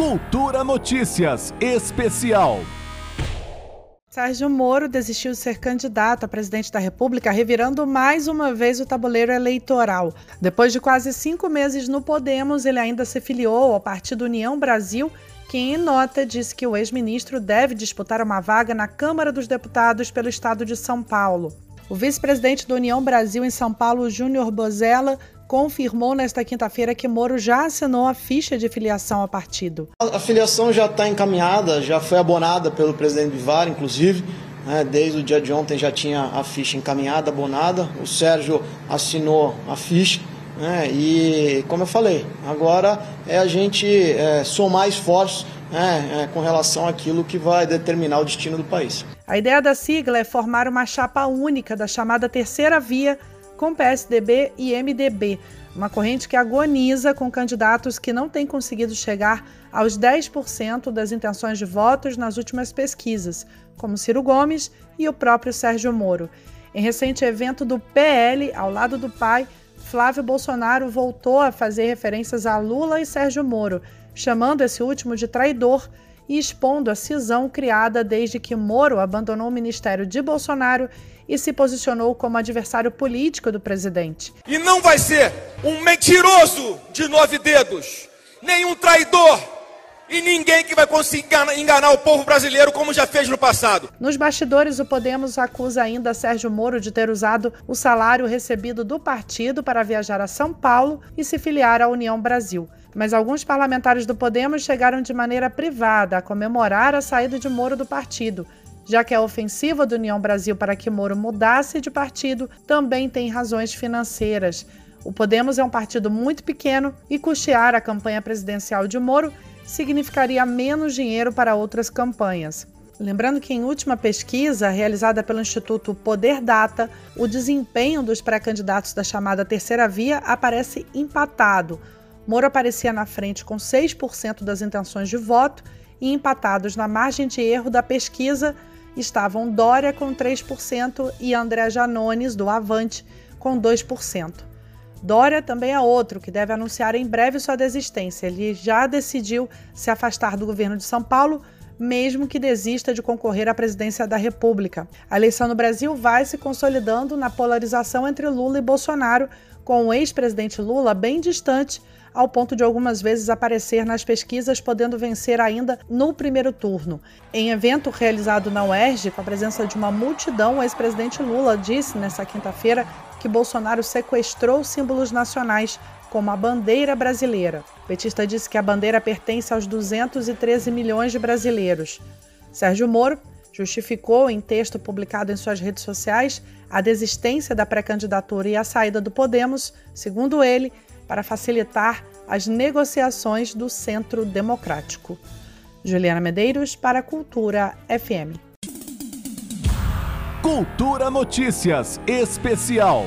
Cultura Notícias Especial. Sérgio Moro desistiu de ser candidato a presidente da República, revirando mais uma vez o tabuleiro eleitoral. Depois de quase cinco meses no Podemos, ele ainda se filiou ao Partido União Brasil, que, em nota, disse que o ex-ministro deve disputar uma vaga na Câmara dos Deputados pelo estado de São Paulo. O vice-presidente do União Brasil em São Paulo, Júnior Bozella, confirmou nesta quinta-feira que Moro já assinou a ficha de filiação ao partido. A filiação já está encaminhada, já foi abonada pelo presidente Bivar, inclusive. Né, desde o dia de ontem já tinha a ficha encaminhada, abonada. O Sérgio assinou a ficha. Né, e, como eu falei, agora é a gente é, somar esforços né, é, com relação àquilo que vai determinar o destino do país. A ideia da sigla é formar uma chapa única da chamada terceira via com PSDB e MDB, uma corrente que agoniza com candidatos que não têm conseguido chegar aos 10% das intenções de votos nas últimas pesquisas, como Ciro Gomes e o próprio Sérgio Moro. Em recente evento do PL, ao lado do pai, Flávio Bolsonaro voltou a fazer referências a Lula e Sérgio Moro, chamando esse último de traidor e expondo a cisão criada desde que Moro abandonou o ministério de Bolsonaro e se posicionou como adversário político do presidente. E não vai ser um mentiroso de nove dedos, nenhum traidor e ninguém que vai conseguir enganar o povo brasileiro como já fez no passado. Nos bastidores, o Podemos acusa ainda Sérgio Moro de ter usado o salário recebido do partido para viajar a São Paulo e se filiar à União Brasil mas alguns parlamentares do Podemos chegaram de maneira privada a comemorar a saída de Moro do partido, já que a ofensiva do União Brasil para que Moro mudasse de partido também tem razões financeiras. O Podemos é um partido muito pequeno e custear a campanha presidencial de Moro significaria menos dinheiro para outras campanhas. Lembrando que, em última pesquisa realizada pelo Instituto Poder Data, o desempenho dos pré-candidatos da chamada terceira via aparece empatado. Moro aparecia na frente com 6% das intenções de voto e empatados na margem de erro da pesquisa estavam Dória com 3% e André Janones, do Avante, com 2%. Dória também é outro que deve anunciar em breve sua desistência. Ele já decidiu se afastar do governo de São Paulo, mesmo que desista de concorrer à presidência da República. A eleição no Brasil vai se consolidando na polarização entre Lula e Bolsonaro, com o ex-presidente Lula bem distante ao ponto de algumas vezes aparecer nas pesquisas, podendo vencer ainda no primeiro turno. Em evento realizado na UERJ, com a presença de uma multidão, o ex-presidente Lula disse nesta quinta-feira que Bolsonaro sequestrou símbolos nacionais, como a bandeira brasileira. O petista disse que a bandeira pertence aos 213 milhões de brasileiros. Sérgio Moro justificou em texto publicado em suas redes sociais a desistência da pré-candidatura e a saída do Podemos, segundo ele, para facilitar as negociações do Centro Democrático. Juliana Medeiros para Cultura FM. Cultura Notícias Especial.